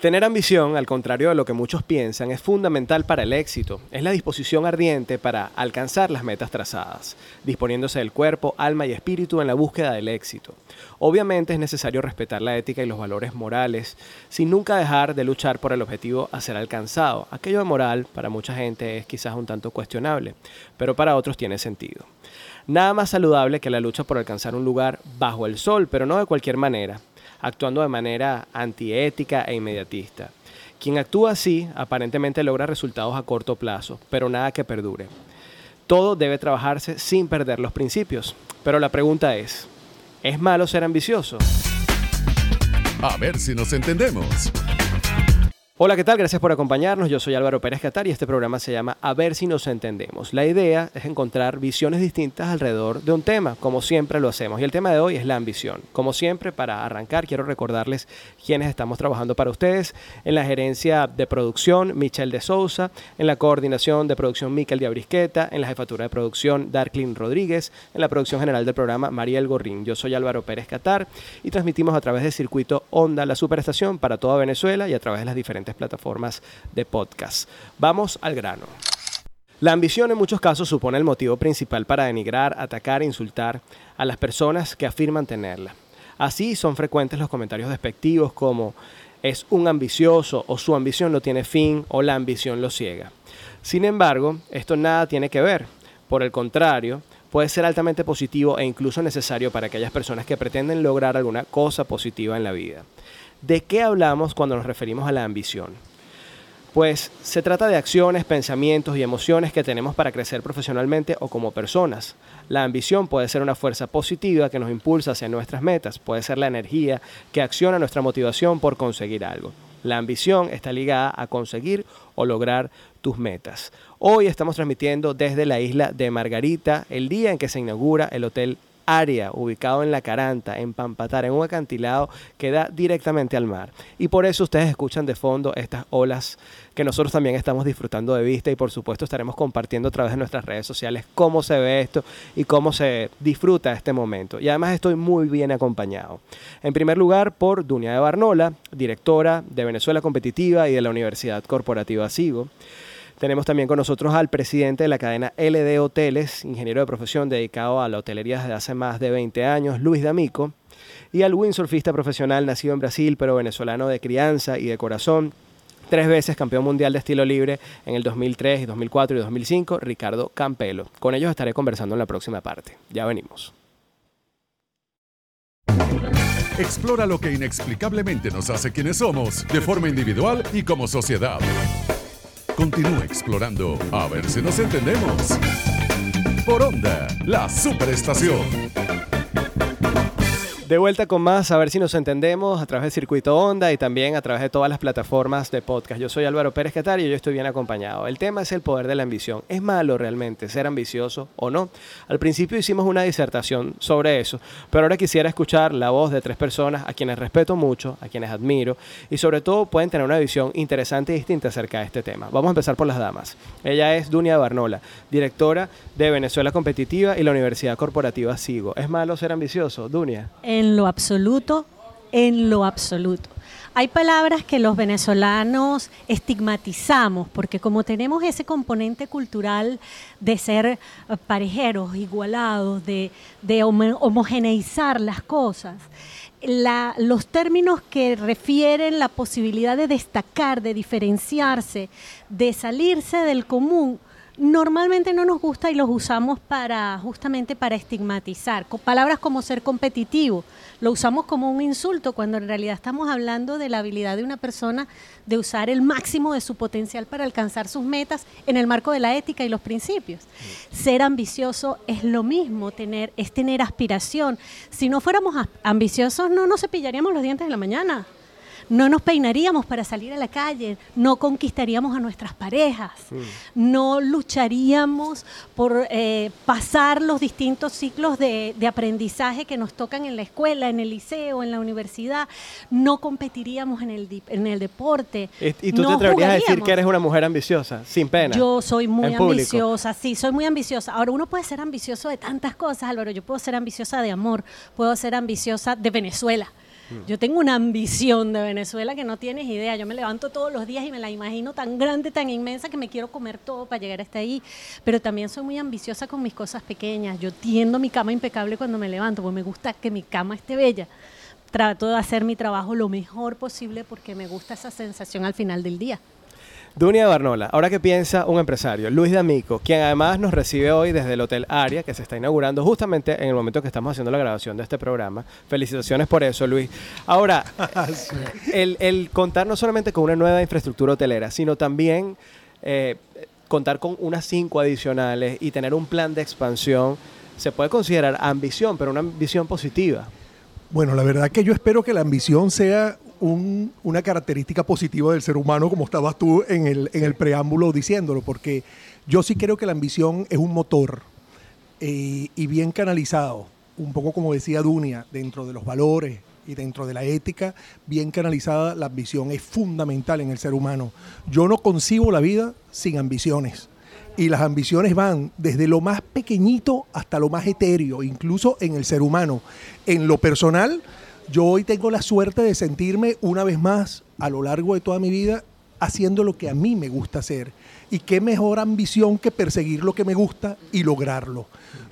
Tener ambición, al contrario de lo que muchos piensan, es fundamental para el éxito. Es la disposición ardiente para alcanzar las metas trazadas, disponiéndose del cuerpo, alma y espíritu en la búsqueda del éxito. Obviamente es necesario respetar la ética y los valores morales, sin nunca dejar de luchar por el objetivo a ser alcanzado. Aquello de moral para mucha gente es quizás un tanto cuestionable, pero para otros tiene sentido. Nada más saludable que la lucha por alcanzar un lugar bajo el sol, pero no de cualquier manera actuando de manera antiética e inmediatista. Quien actúa así aparentemente logra resultados a corto plazo, pero nada que perdure. Todo debe trabajarse sin perder los principios. Pero la pregunta es, ¿es malo ser ambicioso? A ver si nos entendemos. Hola, ¿qué tal? Gracias por acompañarnos. Yo soy Álvaro Pérez Catar y este programa se llama A ver si nos entendemos. La idea es encontrar visiones distintas alrededor de un tema, como siempre lo hacemos. Y el tema de hoy es la ambición. Como siempre, para arrancar, quiero recordarles quiénes estamos trabajando para ustedes. En la gerencia de producción, Michelle de Sousa. En la coordinación de producción, Miquel de Abrisqueta. En la jefatura de producción, Darklin Rodríguez. En la producción general del programa, Mariel Gorrín. Yo soy Álvaro Pérez Catar y transmitimos a través del circuito Onda, la superestación para toda Venezuela y a través de las diferentes plataformas de podcast. Vamos al grano. La ambición en muchos casos supone el motivo principal para denigrar, atacar e insultar a las personas que afirman tenerla. Así son frecuentes los comentarios despectivos como es un ambicioso o su ambición no tiene fin o la ambición lo ciega. Sin embargo, esto nada tiene que ver. Por el contrario, puede ser altamente positivo e incluso necesario para aquellas personas que pretenden lograr alguna cosa positiva en la vida. ¿De qué hablamos cuando nos referimos a la ambición? Pues se trata de acciones, pensamientos y emociones que tenemos para crecer profesionalmente o como personas. La ambición puede ser una fuerza positiva que nos impulsa hacia nuestras metas, puede ser la energía que acciona nuestra motivación por conseguir algo. La ambición está ligada a conseguir o lograr tus metas. Hoy estamos transmitiendo desde la isla de Margarita, el día en que se inaugura el Hotel área ubicado en La Caranta, en Pampatar, en un acantilado que da directamente al mar. Y por eso ustedes escuchan de fondo estas olas que nosotros también estamos disfrutando de vista y por supuesto estaremos compartiendo a través de nuestras redes sociales cómo se ve esto y cómo se disfruta este momento. Y además estoy muy bien acompañado. En primer lugar por Dunia de Barnola, directora de Venezuela Competitiva y de la Universidad Corporativa SIGO. Tenemos también con nosotros al presidente de la cadena LD Hoteles, ingeniero de profesión dedicado a la hotelería desde hace más de 20 años, Luis D'Amico, y al windsurfista profesional nacido en Brasil, pero venezolano de crianza y de corazón, tres veces campeón mundial de estilo libre en el 2003, 2004 y 2005, Ricardo Campelo. Con ellos estaré conversando en la próxima parte. Ya venimos. Explora lo que inexplicablemente nos hace quienes somos, de forma individual y como sociedad. Continúa explorando a ver si nos entendemos. Por Onda, la superestación. De vuelta con más, a ver si nos entendemos a través del circuito Onda y también a través de todas las plataformas de podcast. Yo soy Álvaro Pérez Catar y yo estoy bien acompañado. El tema es el poder de la ambición. ¿Es malo realmente ser ambicioso o no? Al principio hicimos una disertación sobre eso, pero ahora quisiera escuchar la voz de tres personas a quienes respeto mucho, a quienes admiro y sobre todo pueden tener una visión interesante y distinta acerca de este tema. Vamos a empezar por las damas. Ella es Dunia Barnola, directora de Venezuela Competitiva y la Universidad Corporativa SIGO. ¿Es malo ser ambicioso, Dunia? En lo absoluto, en lo absoluto. Hay palabras que los venezolanos estigmatizamos porque como tenemos ese componente cultural de ser eh, parejeros, igualados, de, homogeneizar las cosas, los términos que refieren la posibilidad de destacar, de diferenciarse, de salirse del común, normalmente no nos gusta y los usamos para justamente para estigmatizar. Con palabras como ser competitivo, lo usamos como un insulto cuando en realidad estamos hablando de la habilidad de una persona de usar el máximo de su potencial para alcanzar sus metas en el marco de la ética y los principios. Ser ambicioso es lo mismo, tener es tener aspiración. Si no fuéramos ambiciosos no nos cepillaríamos los dientes en la mañana no nos peinaríamos para salir a la calle, no conquistaríamos a nuestras parejas, no lucharíamos por eh, pasar los distintos ciclos de, aprendizaje que nos tocan en la escuela, en el liceo, en la universidad, no competiríamos en el, en el deporte. ¿Y, tú te atreverías a decir que eres una mujer ambiciosa, sin pena? Yo soy muy ambiciosa, sí, soy muy ambiciosa. Ahora, uno puede ser ambicioso de tantas cosas, Álvaro. Yo puedo ser ambiciosa de amor, puedo ser ambiciosa de Venezuela Yo tengo una ambición de Venezuela que no tienes idea. Yo me levanto todos los días y me la imagino tan grande, tan inmensa que me quiero comer todo para llegar hasta ahí. Pero también soy muy ambiciosa con mis cosas pequeñas. Yo tiendo mi cama impecable cuando me levanto, porque me gusta que mi cama esté bella. Trato de hacer mi trabajo lo mejor posible porque me gusta esa sensación al final del día. Dunia Barnola, ahora que piensa un empresario, Luis D'Amico, quien además nos recibe hoy desde el Hotel Aria, que se está inaugurando justamente en el momento que estamos haciendo la grabación de este programa. Felicitaciones por eso, Luis. Ahora, el, contar no solamente con una nueva infraestructura hotelera, sino también eh, contar con unas cinco adicionales y tener un plan de expansión, se puede considerar ambición, pero una ambición positiva. Bueno, la verdad que yo espero que la ambición sea una característica positiva del ser humano, como estabas tú en el, en el preámbulo diciéndolo, porque yo sí creo que la ambición es un motor eh, y bien canalizado, un poco como decía Dunia, dentro de los valores y dentro de la ética, bien canalizada, la ambición es fundamental en el ser humano. Yo no concibo la vida sin ambiciones. Y las ambiciones van desde lo más pequeñito hasta lo más etéreo, incluso en el ser humano. En lo personal, yo hoy tengo la suerte de sentirme una vez más a lo largo de toda mi vida haciendo lo que a mí me gusta hacer. Y qué mejor ambición que perseguir lo que me gusta y lograrlo.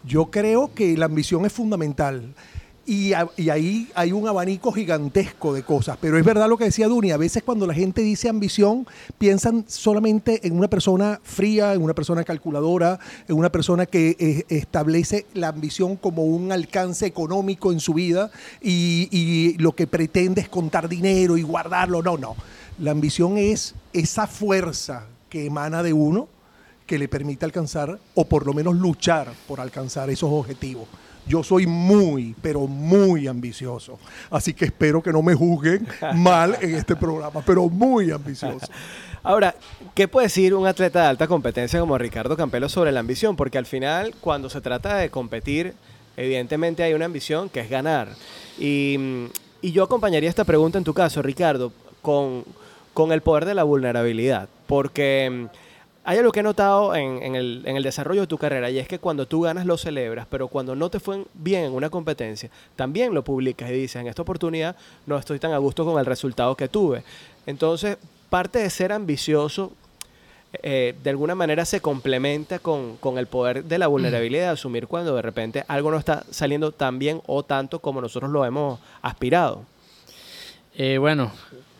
Yo creo que la ambición es fundamental. Y, ahí hay un abanico gigantesco de cosas. Pero es verdad lo que decía Duni, a veces cuando la gente dice ambición, piensan solamente en una persona fría, en una persona calculadora, en una persona que eh, establece la ambición como un alcance económico en su vida y, y lo que pretende es contar dinero y guardarlo. No, no. La ambición es esa fuerza que emana de uno que le permite alcanzar o por lo menos luchar por alcanzar esos objetivos. Yo soy muy, pero muy ambicioso. Así que espero que no me juzguen mal en este programa, pero muy ambicioso. Ahora, ¿qué puede decir un atleta de alta competencia como Ricardo Campelo sobre la ambición? Porque al final, cuando se trata de competir, evidentemente hay una ambición que es ganar. Y, yo acompañaría esta pregunta en tu caso, Ricardo, con, con el poder de la vulnerabilidad. Porque hay algo que he notado en, el, desarrollo de tu carrera y es que cuando tú ganas lo celebras, pero cuando no te fue bien en una competencia, también lo publicas y dices, en esta oportunidad no estoy tan a gusto con el resultado que tuve. Entonces, parte de ser ambicioso, eh, de alguna manera se complementa con, el poder de la vulnerabilidad de asumir cuando de repente algo no está saliendo tan bien o tanto como nosotros lo hemos aspirado. Eh, bueno,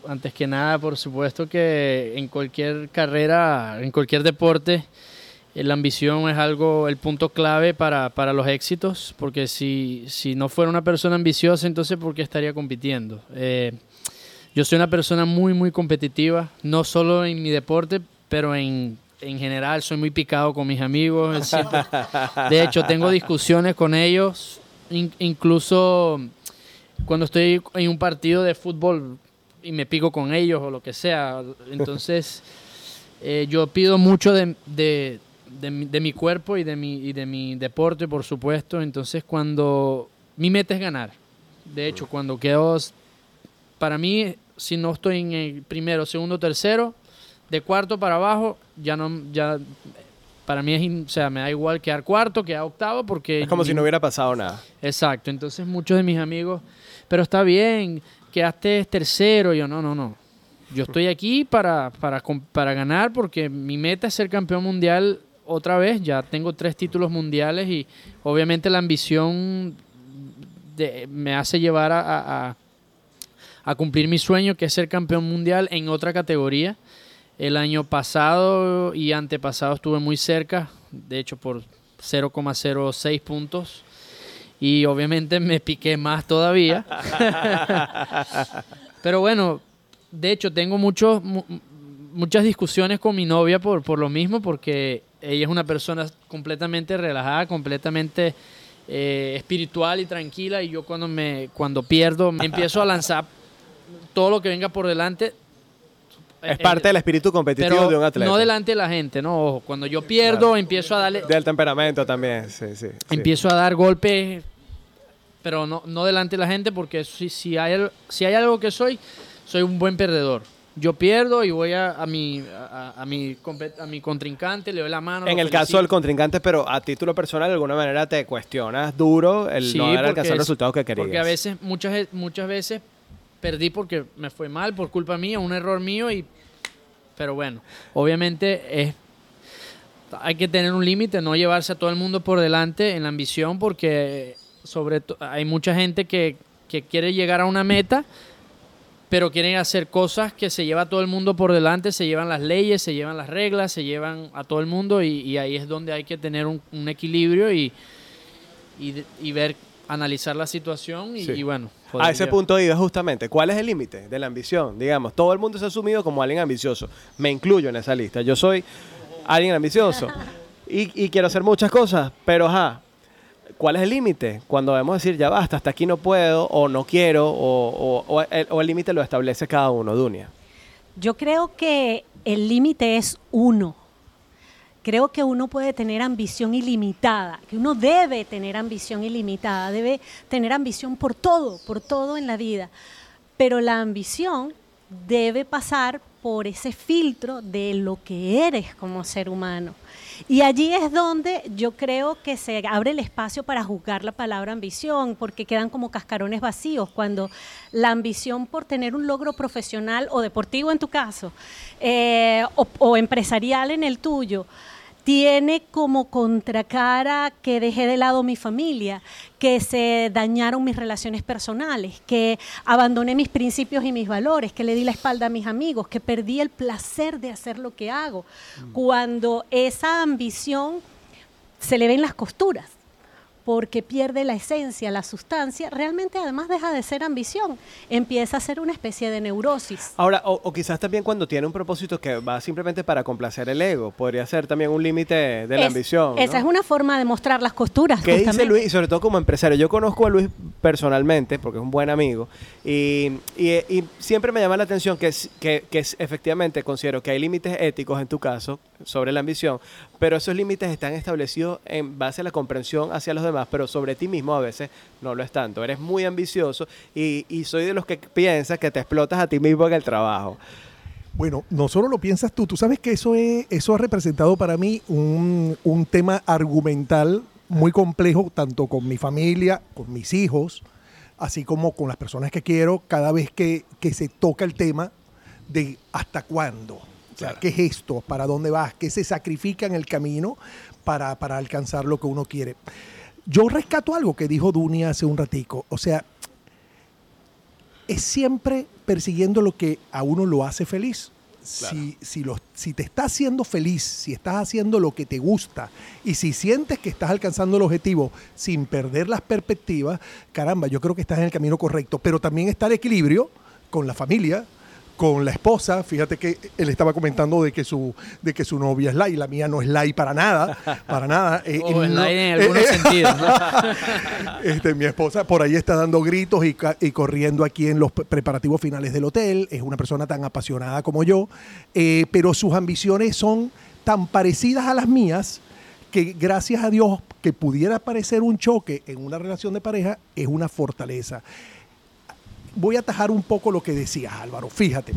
antes que nada, por supuesto que en cualquier carrera, en cualquier deporte, eh, la ambición es algo, el punto clave para, los éxitos, porque si, si, no fuera una persona ambiciosa, entonces ¿por qué estaría compitiendo? Eh, yo soy una persona muy, muy competitiva, no solo en mi deporte, pero en, en general soy muy picado con mis amigos. de hecho, tengo discusiones con ellos, incluso cuando estoy en un partido de fútbol y me pico con ellos o lo que sea. Entonces, eh, yo pido mucho de, de, de, mi, cuerpo y de mi, y de mi deporte, por supuesto. Entonces, cuando mi meta es ganar, de hecho, cuando quedo, para mí, si no estoy en el primero, segundo, tercero, de cuarto para abajo, ya no, ya para mí es, o sea, me da igual quedar cuarto, quedar octavo, porque... Es como si no hubiera pasado nada. Exacto, entonces muchos de mis amigos, pero está bien, quedaste tercero. yo, no, no, no. Yo estoy aquí para, para, para ganar porque mi meta es ser campeón mundial otra vez. Ya tengo tres títulos mundiales y obviamente la ambición me hace llevar a, a, cumplir mi sueño, que es ser campeón mundial en otra categoría. El año pasado y antepasado estuve muy cerca, de hecho por 0,06 puntos y obviamente me piqué más todavía. Pero bueno, de hecho tengo muchos, muchas discusiones con mi novia por, por lo mismo, porque ella es una persona completamente relajada, completamente eh, espiritual y tranquila y yo cuando, me, cuando pierdo me empiezo a lanzar todo lo que venga por delante. Es parte del espíritu competitivo de un atleta. No delante de la gente, no. Cuando yo pierdo, empiezo a darle. Del temperamento también, sí, sí. Empiezo a dar golpes pero no, no delante de la gente porque si, si, hay, si hay algo que soy, soy un buen perdedor. Yo pierdo y voy a, a, mi, a, mi, a mi contrincante, le doy la mano. En el caso del contrincante, pero a título personal, de alguna manera te cuestionas duro el no haber alcanzado el resultado que querías. Porque a veces, muchas, muchas veces, perdí porque me fue mal, por culpa mía, un error mío y... Pero bueno, obviamente es hay que tener un límite, no llevarse a todo el mundo por delante en la ambición, porque sobre hay mucha gente que, que, quiere llegar a una meta, pero quieren hacer cosas que se lleva a todo el mundo por delante, se llevan las leyes, se llevan las reglas, se llevan a todo el mundo y, ahí es donde hay que tener un, equilibrio y, y, ver, analizar la situación y, bueno. A ese punto iba justamente. ¿Cuál es el límite de la ambición? Digamos, todo el mundo se ha asumido como alguien ambicioso. Me incluyo en esa lista. Yo soy alguien ambicioso. Y, quiero hacer muchas cosas, pero ajá, ¿cuál es el límite? Cuando debemos decir, ya basta, hasta aquí no puedo, o no quiero, o, el límite lo establece cada uno, Dunia. Yo creo que el límite es uno. Creo que uno puede tener ambición ilimitada, que uno debe tener ambición ilimitada, debe tener ambición por todo, por todo en la vida. Pero la ambición debe pasar por ese filtro de lo que eres como ser humano. Y allí es donde yo creo que se abre el espacio para juzgar la palabra ambición, porque quedan como cascarones vacíos. Cuando la ambición por tener un logro profesional o deportivo en tu caso, eh, o empresarial en el tuyo, tiene como contracara que dejé de lado mi familia, que se dañaron mis relaciones personales, que abandoné mis principios y mis valores, que le di la espalda a mis amigos, que perdí el placer de hacer lo que hago. Mm. Cuando esa ambición se le ven las costuras porque pierde la esencia, la sustancia, realmente además deja de ser ambición, empieza a ser una especie de neurosis. Ahora, o, quizás también cuando tiene un propósito que va simplemente para complacer el ego, podría ser también un límite de la ambición. Esa es una forma de mostrar las costuras. ¿Qué dice Luis? Y sobre todo como empresario. Yo conozco a Luis personalmente, porque es un buen amigo, y, siempre me llama la atención que, que, que efectivamente considero que hay límites éticos en tu caso sobre la ambición, pero esos límites están establecidos en base a la comprensión hacia los demás, pero sobre ti mismo a veces no lo es tanto. Eres muy ambicioso y, soy de los que piensas que te explotas a ti mismo en el trabajo. Bueno, no solo lo piensas tú, tú sabes que eso, es, eso ha representado para mí un, un tema argumental muy complejo, tanto con mi familia, con mis hijos, así como con las personas que quiero, cada vez que, que se toca el tema de hasta cuándo. ¿Qué es esto? ¿Para dónde vas? ¿Qué se sacrifica en el camino para, alcanzar lo que uno quiere? Yo rescato algo que dijo Dunia hace un ratico. O sea, es siempre persiguiendo lo que a uno lo hace feliz. Si, si, si, te estás haciendo feliz, si estás haciendo lo que te gusta y si sientes que estás alcanzando el objetivo sin perder las perspectivas, caramba, yo creo que estás en el camino correcto. Pero también está el equilibrio con la familia, con la esposa. Fíjate que él estaba comentando de que su, de que su novia es Lai, la mía no es Lai para nada, para nada. Eh, o es Lai en algunos sentidos. este, mi esposa por ahí está dando gritos y, corriendo aquí en los preparativos finales del hotel. Es una persona tan apasionada como yo, eh, pero sus ambiciones son tan parecidas a las mías que gracias a Dios que pudiera parecer un choque en una relación de pareja es una fortaleza voy a atajar un poco lo que decías, Álvaro. Fíjate,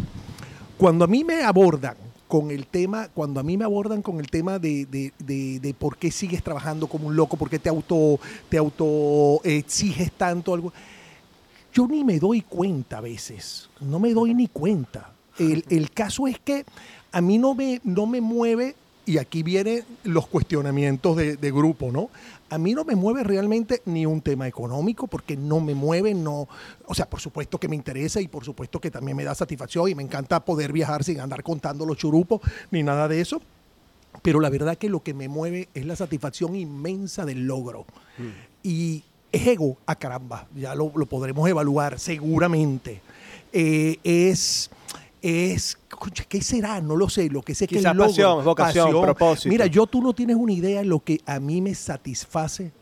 cuando a mí me abordan con el tema, cuando a mí me abordan con el tema de, de, por qué sigues trabajando como un loco, por qué te auto, te auto exiges tanto algo, yo ni me doy cuenta a veces, no me doy ni cuenta. El, el caso es que a mí no me, no me mueve y aquí vienen los cuestionamientos de, grupo, ¿no? A mí no me mueve realmente ni un tema económico, porque no me mueve, no. O sea, por supuesto que me interesa y por supuesto que también me da satisfacción y me encanta poder viajar sin andar contando los churupos ni nada de eso. Pero la verdad que lo que me mueve es la satisfacción inmensa del logro. Mm. Y es ego, a caramba, ya lo, podremos evaluar seguramente. Eh, es es, ¿qué será? No lo sé, lo que sé que es pasión, vocación, propósito. Mira, yo tú no tienes una idea de lo que a mí me satisface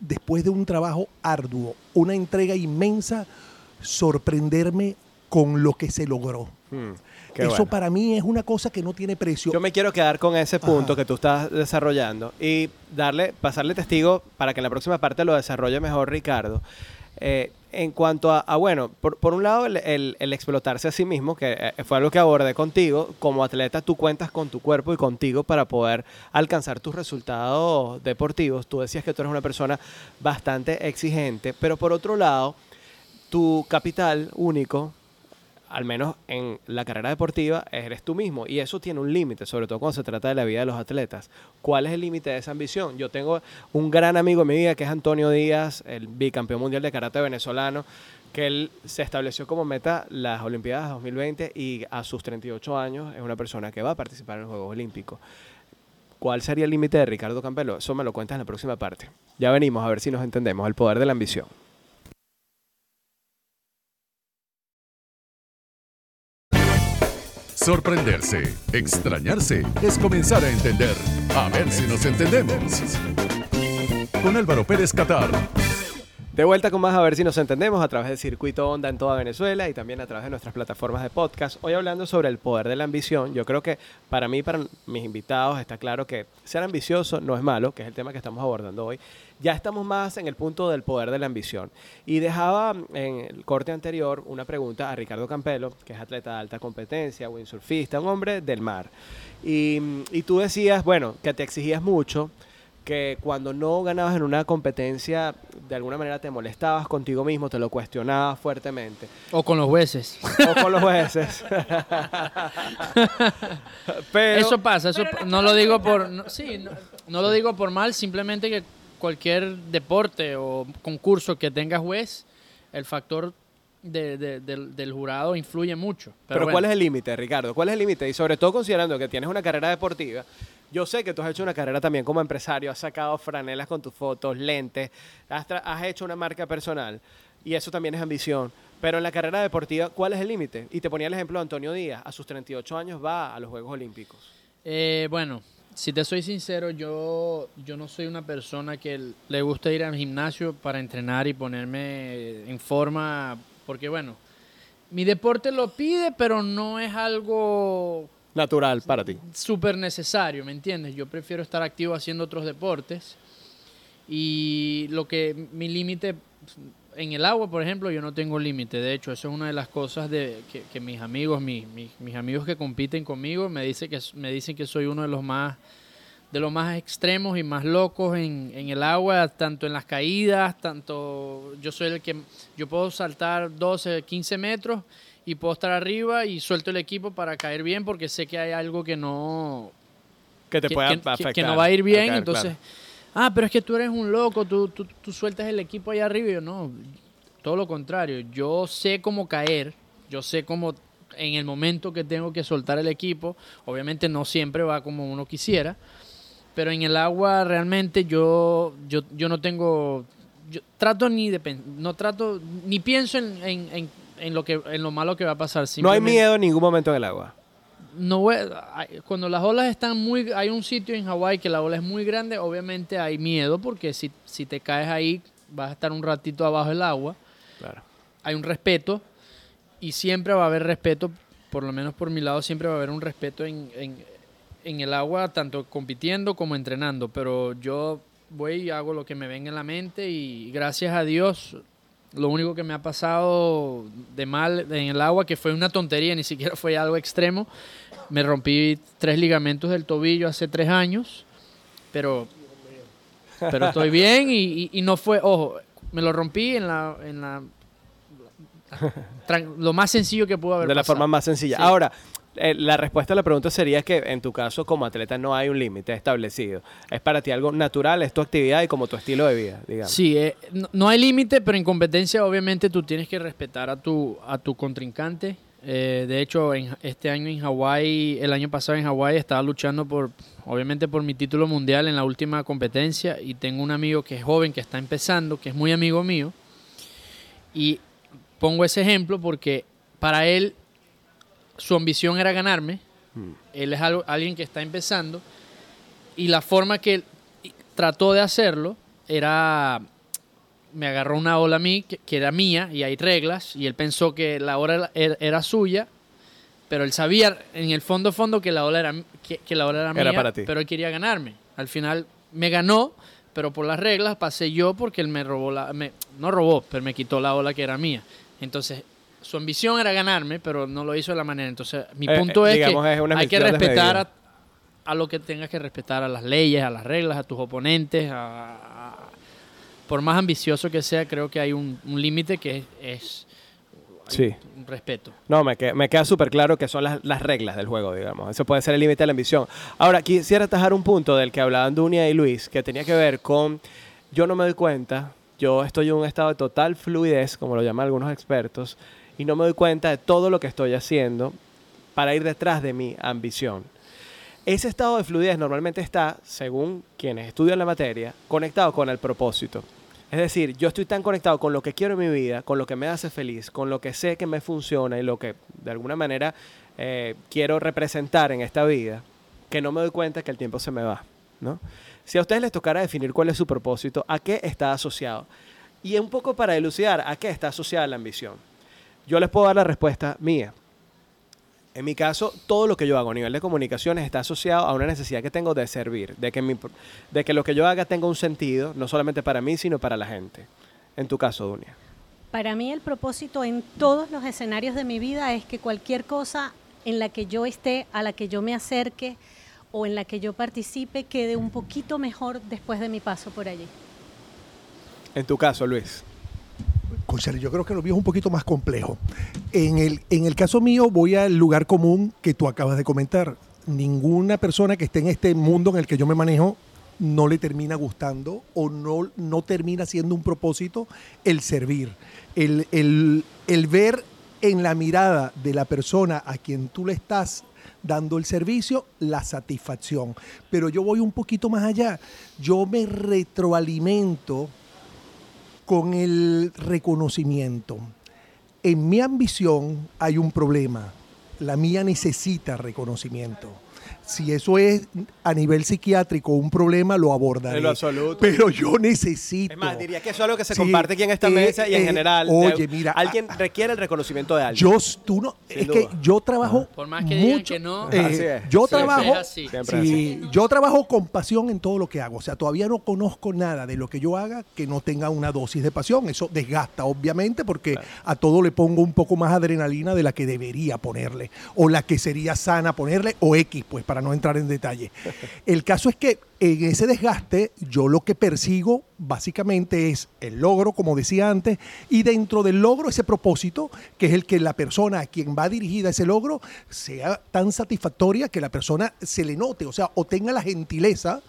después de un trabajo arduo, una entrega inmensa, sorprenderme con lo que se logró. Hmm, Eso para mí es una cosa que no tiene precio. Yo me quiero quedar con ese punto que tú estás desarrollando y darle, pasarle testigo para que en la próxima parte lo desarrolle mejor Ricardo. Eh, en cuanto a, bueno, por, un lado el, explotarse a sí mismo, que eh, fue algo que abordé contigo, como atleta tú cuentas con tu cuerpo y contigo para poder alcanzar tus resultados deportivos. Tú decías que tú eres una persona bastante exigente, pero por otro lado, tu capital único, al menos en la carrera deportiva, eres tú mismo. Y eso tiene un límite, sobre todo cuando se trata de la vida de los atletas. ¿Cuál es el límite de esa ambición? Yo tengo un gran amigo en mi vida que es Antonio Díaz, el bicampeón mundial de karate venezolano, que él se estableció como meta las Olimpiadas 2020 y a sus 38 años es una persona que va a participar en los Juegos Olímpicos. ¿Cuál sería el límite de Ricardo Campelo? Eso me lo cuentas en la próxima parte. Ya venimos a ver si nos entendemos. El poder de la ambición. Sorprenderse, extrañarse, es comenzar a entender. A ver si nos entendemos. Con Álvaro Pérez Catar. De vuelta con más a ver si nos entendemos a través de Circuito Onda en toda Venezuela y también a través de nuestras plataformas de podcast. Hoy hablando sobre el poder de la ambición. Yo creo que para mí, para mis invitados, está claro que ser ambicioso no es malo, que es el tema que estamos abordando hoy. Ya estamos más en el punto del poder de la ambición. Y dejaba en el corte anterior una pregunta a Ricardo Campelo, que es atleta de alta competencia, windsurfista, un hombre del mar. Y, y tú decías, bueno, que te exigías mucho que cuando no ganabas en una competencia, de alguna manera te molestabas contigo mismo, te lo cuestionabas fuertemente. O con los jueces. O con los jueces. Pero, eso pasa, eso no lo digo por no, sí, no, no lo digo por mal, simplemente que cualquier deporte o concurso que tenga juez, el factor de- de- del, del jurado influye mucho. Pero, bueno. ¿cuál es el límite, Ricardo? ¿Cuál es el límite? Y sobre todo considerando que tienes una carrera deportiva, yo sé que tú has hecho una carrera también como empresario, has sacado franelas con tus fotos, lentes, has, has hecho una marca personal y eso también es ambición. Pero en la carrera deportiva, ¿cuál es el límite? Y te ponía el ejemplo de Antonio Díaz, a sus 38 años va a los Juegos Olímpicos. Eh, bueno, si te soy sincero, yo, yo no soy una persona que le gusta ir al gimnasio para entrenar y ponerme en forma, porque bueno, mi deporte lo pide, pero no es algo Natural para ti. súper necesario, ¿me entiendes? Yo prefiero estar activo haciendo otros deportes y lo que mi límite en el agua, por ejemplo, yo no tengo límite. De hecho, eso es una de las cosas de que, que mis amigos, mis, mis, mis amigos que compiten conmigo, me dicen que me dicen que soy uno de los más de los más extremos y más locos en, en el agua, tanto en las caídas, tanto yo soy el que yo puedo saltar 12, 15 metros y puedo estar arriba y suelto el equipo para caer bien porque sé que hay algo que no Que te que, pueda que- afectar. que no va a ir bien, entonces, claro. Ah, pero es que tú eres un loco, tú, tú, tú sueltas el equipo allá arriba. Y yo, no, todo lo contrario, yo sé cómo caer, yo sé cómo en el momento que tengo que soltar el equipo, obviamente no siempre va como uno quisiera, pero en el agua realmente yo, yo, yo no tengo, yo trato ni de, no trato, ni pienso en, en, en, en lo que, en lo malo que va a pasar. No hay miedo en ningún momento en el agua. No cuando las olas están muy hay un sitio en Hawái que la ola es muy grande obviamente hay miedo porque si, si te caes ahí vas a estar un ratito abajo del agua Claro. hay un respeto y siempre va a haber respeto por lo menos por mi lado siempre va a haber un respeto en, en- en el agua tanto compitiendo como entrenando pero yo voy y hago lo que me venga en la mente y gracias a Dios lo único que me ha pasado de mal en el agua, que fue una tontería, ni siquiera fue algo extremo, me rompí tres ligamentos del tobillo hace tres años, pero, pero estoy bien y, y- y no fue, ojo, me lo rompí en la... En la lo más sencillo que pudo haber de la pasado. forma más sencilla. Sí. Ahora, eh, la respuesta a la pregunta sería que en tu caso como atleta no hay un límite establecido. Es para ti algo natural, es tu actividad y como tu estilo de vida, digamos. Sí, eh, no, hay límite, pero en competencia obviamente tú tienes que respetar a tu, a tu contrincante. Eh, de hecho, en, este año en Hawái, el año pasado en Hawái estaba luchando por, obviamente por mi título mundial en la última competencia y tengo un amigo que es joven, que está empezando, que es muy amigo mío. Y pongo ese ejemplo porque para él su ambición era ganarme. Él es algo- alguien que está empezando. Y la forma que él trató de hacerlo era me agarró una ola a mí que, que era mía y hay reglas. Y él pensó que la ola era, era suya pero él sabía en el fondo fondo que la ola era que, que la ola era, Era mía para ti. pero él quería ganarme. Al final me ganó pero por las reglas pasé yo porque él me robó la me- no robó pero me quitó la ola que era mía. Entonces su ambición era ganarme pero no lo hizo de la manera entonces mi Eh, punto eh, es digamos, que es una hay que respetar a, a lo que tengas que respetar, a las leyes, a las reglas, a tus oponentes. a- a- por más ambicioso que sea, creo que hay un, un límite que es, Sí. un respeto. No, me, que- me queda súper claro que son las, las reglas del juego, digamos. Eso puede ser el límite de la ambición. Ahora, quisiera atajar un punto del que hablaban Dunia y Luis, que tenía que ver con yo no me doy cuenta, yo estoy en un estado de total fluidez, como lo llaman algunos expertos, y no me doy cuenta de todo lo que estoy haciendo para ir detrás de mi ambición. Ese estado de fluidez normalmente está, según quienes estudian la materia, conectado con el propósito. Es decir, yo estoy tan conectado con lo que quiero en mi vida, con lo que me hace feliz, con lo que sé que me funciona y lo que de alguna manera eh, quiero representar en esta vida, que no me doy cuenta que el tiempo se me va. ¿no? Si a ustedes les tocara definir cuál es su propósito, a qué está asociado, y un poco para elucidar a qué está asociada la ambición, yo les puedo dar la respuesta mía. En mi caso, todo lo que yo hago a nivel de comunicaciones está asociado a una necesidad que tengo de servir, de que, mi- de que lo que yo haga tenga un sentido, no solamente para mí, sino para la gente. En tu caso, Dunia. Para mí el propósito en todos los escenarios de mi vida es que cualquier cosa en la que yo esté, a la que yo me acerque o en la que yo participe, quede un poquito mejor después de mi paso por allí. En tu caso, Luis. Cónchale, yo creo que lo mío es un poquito más complejo. En el, en el caso mío voy al lugar común que tú acabas de comentar. Ninguna persona que esté en este mundo en el que yo me manejo no le termina gustando o no, no termina siendo un propósito el servir. El, el- el ver en la mirada de la persona a quien tú le estás dando el servicio la satisfacción. Pero yo voy un poquito más allá. Yo me retroalimento con el reconocimiento. En mi ambición hay un problema. La mía necesita reconocimiento. Si eso es a nivel psiquiátrico un problema, lo abordaré. En lo absoluto. Pero yo necesito. Es más, diría que eso es algo que se Sí, comparte aquí en esta eh, mesa y en eh, general. oye, de- mira, Alguien ah, requiere el reconocimiento de alguien. Yo, tú no, Sin es que yo trabajo Por más que digan mucho. que no, eh, Así es. yo Sí, trabajo, es así. Siempre sí, yo trabajo con pasión en todo lo que hago. O sea, todavía no conozco nada de lo que yo haga que no tenga una dosis de pasión. Eso desgasta, obviamente, porque a todo le pongo un poco más adrenalina de la que debería ponerle, o la que sería sana ponerle, o X, pues, para no entrar en detalle. El caso es que en ese desgaste, yo lo que persigo básicamente es el logro, como decía antes, y dentro del logro ese propósito, que es el que la persona a quien va dirigida ese logro sea tan satisfactoria que la persona se le note, o sea, o tenga la gentileza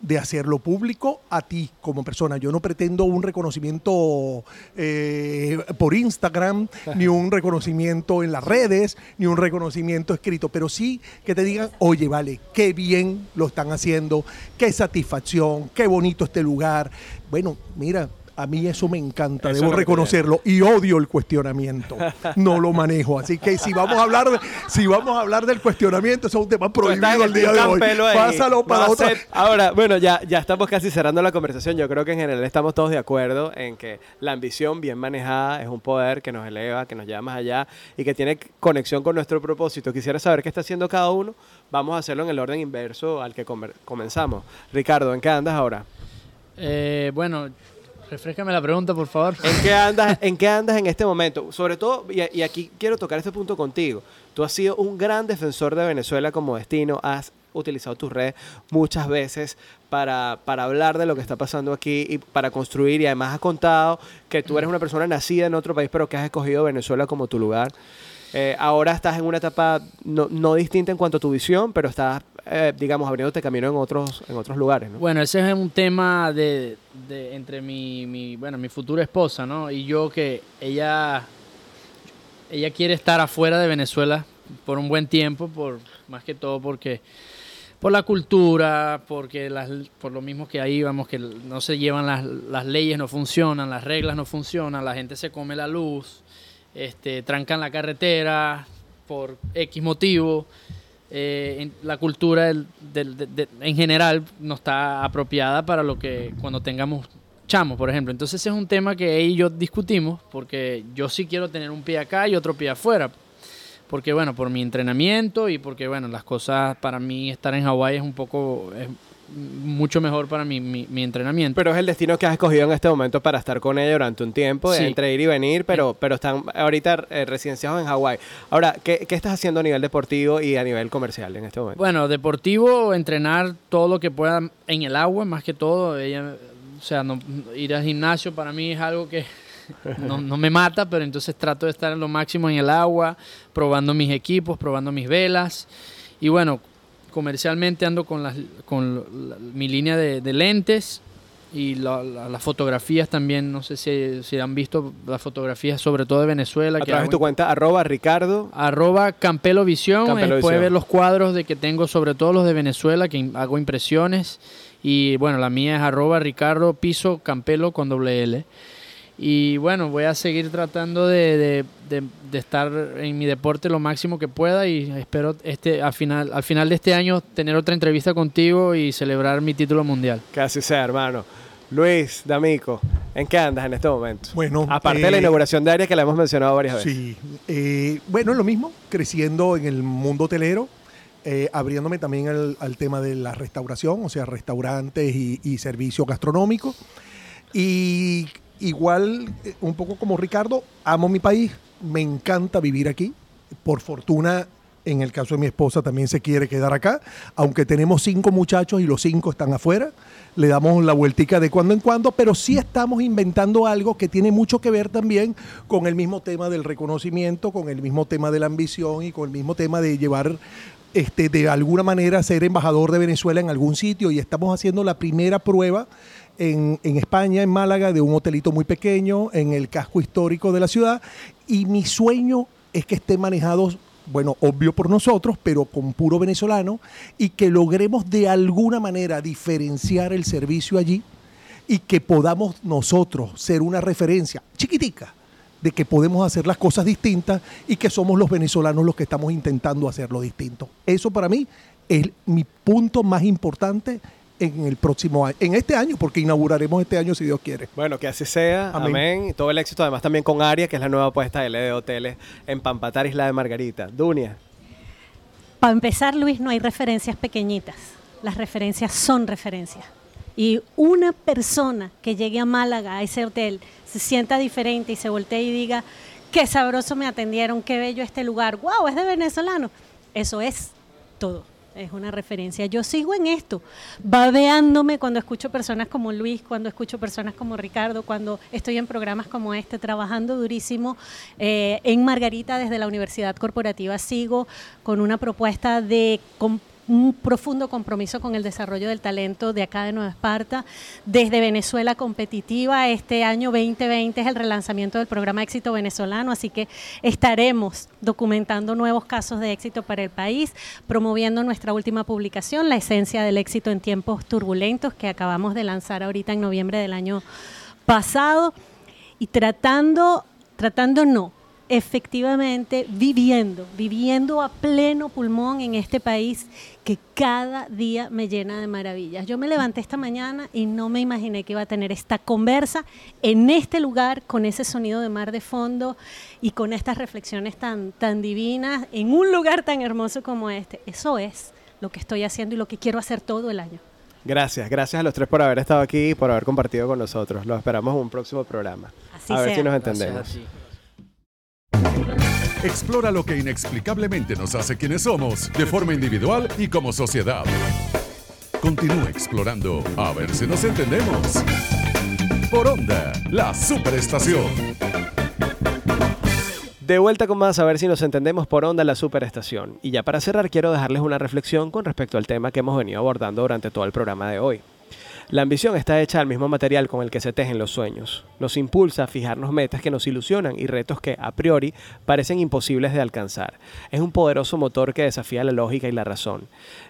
de hacerlo público a ti como persona. Yo no pretendo un reconocimiento eh, por Instagram, ni un reconocimiento en las redes, ni un reconocimiento escrito, pero sí que te digan, oye, vale, qué bien lo están haciendo, qué satisfacción, qué bonito este lugar. Bueno, mira. A mí eso me encanta, Eso debo reconocerlo y odio el cuestionamiento. No lo manejo, así que si vamos a hablar de, si vamos a hablar del cuestionamiento, eso es un tema estás prohibido el día de hoy. Pásalo para No otra. Ahora, bueno, ya, ya estamos casi cerrando la conversación. Yo creo que en general estamos todos de acuerdo en que la ambición bien manejada es un poder que nos eleva, que nos lleva más allá y que tiene conexión con nuestro propósito. Quisiera saber qué está haciendo cada uno. Vamos a hacerlo en el orden inverso al que comenzamos. Ricardo, ¿en qué andas ahora? Eh, bueno, refrescame la pregunta, por favor. ¿En qué andas, en, qué andas en este momento? Sobre todo, y, y aquí quiero tocar este punto contigo. Tú has sido un gran defensor de Venezuela como destino, has utilizado tus redes muchas veces para, para hablar de lo que está pasando aquí y para construir y además has contado que tú eres una persona nacida en otro país pero que has escogido Venezuela como tu lugar. Eh, ahora estás en una etapa no, no distinta en cuanto a tu visión, pero estás, eh, digamos, abriéndote camino en otros, en otros lugares. ¿no? Bueno, ese es un tema de, de entre mi, mi, bueno, mi futura esposa, ¿no? Y yo que ella, ella quiere estar afuera de Venezuela por un buen tiempo, por más que todo porque por la cultura, porque las, por lo mismo que ahí vamos, que no se llevan las, las leyes, no funcionan, las reglas no funcionan, la gente se come la luz, este, trancan la carretera por X motivo. Eh, la cultura en general no está apropiada para lo que cuando tengamos chamos, por ejemplo. Entonces ese es un tema que ella y yo discutimos porque yo sí quiero tener un pie acá y otro pie afuera. Porque bueno, por mi entrenamiento y porque bueno, las cosas para mí estar en Hawái es un poco, mucho mejor para mi, mi, mi entrenamiento. Pero es el destino que has escogido en este momento para estar con ella durante un tiempo, Sí. entre ir y venir, pero, pero están ahorita eh, residenciados en Hawái. Ahora, ¿qué, ¿qué estás haciendo a nivel deportivo y a nivel comercial en este momento? Bueno, deportivo, entrenar todo lo que pueda en el agua, más que todo. Ella, o sea, no, ir al gimnasio para mí es algo que no, no me mata, pero entonces trato de estar en lo máximo en el agua, probando mis equipos, probando mis velas. Y bueno, comercialmente ando con, las, con la- mi línea de, de lentes y la- la- las fotografías también, no sé si, si han visto las fotografías sobre todo de Venezuela. A que través de tu en- cuenta, arroba Ricardo. Arroba Campelo Visión, Campelo eh, puede Visión. ver los cuadros de que tengo, sobre todo los de Venezuela, que hago impresiones. Y bueno, la mía es arroba Ricardo Piso Campelo con doble L. Y bueno, voy a seguir tratando de, de- de- de estar en mi deporte lo máximo que pueda y espero este, al, final, al final de este año tener otra entrevista contigo y celebrar mi título mundial. Así sea, hermano. Luis, D'Amico, ¿en qué andas en este momento? Bueno, Aparte de la eh, inauguración de área que la hemos mencionado varias veces. Sí, eh, bueno, lo mismo, creciendo en el mundo hotelero, eh, abriéndome también al, al tema de la restauración, o sea, restaurantes y, y servicios gastronómicos. Y igual, eh, un poco como Ricardo, amo mi país, me encanta vivir aquí. Por fortuna, en el caso de mi esposa, también se quiere quedar acá, aunque tenemos cinco muchachos y los cinco están afuera. Le damos la vueltica de cuando en cuando, pero sí estamos inventando algo que tiene mucho que ver también con el mismo tema del reconocimiento, con el mismo tema de la ambición y con el mismo tema de llevar este, de alguna manera ser embajador de Venezuela en algún sitio y estamos haciendo la primera prueba en, España, en Málaga, de un hotelito muy pequeño en el casco histórico de la ciudad y mi sueño es que esté manejado, bueno, obvio por nosotros, pero con puro venezolano y que logremos de alguna manera diferenciar el servicio allí y que podamos nosotros ser una referencia chiquitica de que podemos hacer las cosas distintas y que somos los venezolanos los que estamos intentando hacerlo distinto. Eso para mí es mi punto más importante en el próximo año, en este año, porque inauguraremos este año si Dios quiere. Bueno, que así sea. Amén. Amén. Y todo el éxito, además, también con Aria, que es la nueva apuesta de L de Hoteles en Pampatar, Isla de Margarita. Dunia. Para empezar, Luis, no hay referencias pequeñitas. Las referencias son referencias. Y una persona que llegue a Málaga, a ese hotel, se sienta diferente y se voltee y diga, qué sabroso me atendieron, qué bello este lugar, wow, es de venezolano. Eso es todo. Es una referencia. Yo sigo en esto, babeándome cuando escucho personas como Luis, cuando escucho personas como Ricardo, cuando estoy en programas como este, trabajando durísimo eh, en Margarita desde la Universidad Corporativa. Sigo con una propuesta de un profundo compromiso con el desarrollo del talento de acá de Nueva Esparta. Desde Venezuela Competitiva, este año 2020 es el relanzamiento del programa Éxito Venezolano, así que estaremos documentando nuevos casos de éxito para el país, promoviendo nuestra última publicación, La Esencia del Éxito en Tiempos Turbulentos, que acabamos de lanzar ahorita en noviembre del año pasado, y tratando, tratando no, efectivamente viviendo, viviendo a pleno pulmón en este país que cada día me llena de maravillas. Yo me levanté esta mañana y no me imaginé que iba a tener esta conversa en este lugar, con ese sonido de mar de fondo y con estas reflexiones tan, tan divinas, en un lugar tan hermoso como este. Eso es lo que estoy haciendo y lo que quiero hacer todo el año. Gracias, gracias a los tres por haber estado aquí y por haber compartido con nosotros. Los esperamos en un próximo programa. Así a ver sea. si nos Gracias entendemos. Explora lo que inexplicablemente nos hace quienes somos, de forma individual y como sociedad. Continúa explorando a ver si nos entendemos. Por Onda, la superestación. De vuelta con más a ver si nos entendemos por onda la superestación. Y ya para cerrar quiero dejarles una reflexión con respecto al tema que hemos venido abordando durante todo el programa de hoy. La ambición está hecha del mismo material con el que se tejen los sueños. Nos impulsa a fijarnos metas que nos ilusionan y retos que a priori parecen imposibles de alcanzar. Es un poderoso motor que desafía la lógica y la razón.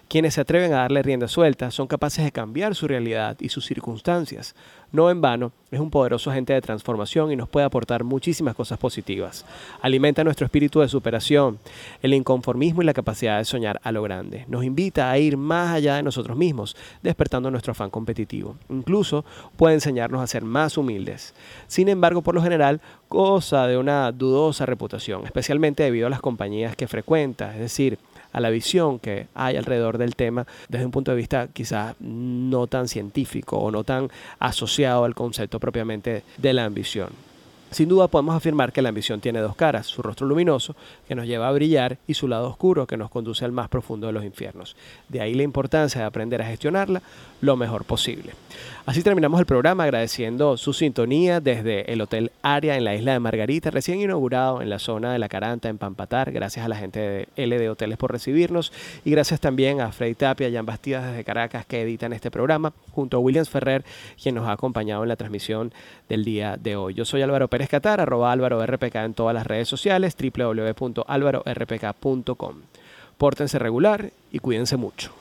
Quienes se atreven a darle rienda suelta son capaces de cambiar su realidad y sus circunstancias. No en vano, es un poderoso agente de transformación y nos puede aportar muchísimas cosas positivas. Alimenta nuestro espíritu de superación, el inconformismo y la capacidad de soñar a lo grande. Nos invita a ir más allá de nosotros mismos, despertando nuestro afán competitivo. Incluso puede enseñarnos a ser más humildes. Sin embargo, por lo general, goza de una dudosa reputación, especialmente debido a las compañías que frecuenta, es decir, a la visión que hay alrededor del tema desde un punto de vista quizás no tan científico o no tan asociado al concepto propiamente de la ambición. Sin duda podemos afirmar que la ambición tiene dos caras, su rostro luminoso, que nos lleva a brillar, y su lado oscuro, que nos conduce al más profundo de los infiernos. De ahí la importancia de aprender a gestionarla lo mejor posible. Así terminamos el programa agradeciendo su sintonía desde el Hotel Aria en la isla de Margarita, recién inaugurado en la zona de La Caranta, en Pampatar. Gracias a la gente de LD Hoteles por recibirnos y gracias también a Freddy Tapia y Jan Bastidas desde Caracas que editan este programa, junto a Williams Ferrer, quien nos ha acompañado en la transmisión del día de hoy. Yo soy Álvaro Pérez Catar, arroba Álvaro RPK en todas las redes sociales, www.álvarorpk.com. Pórtense regular y cuídense mucho.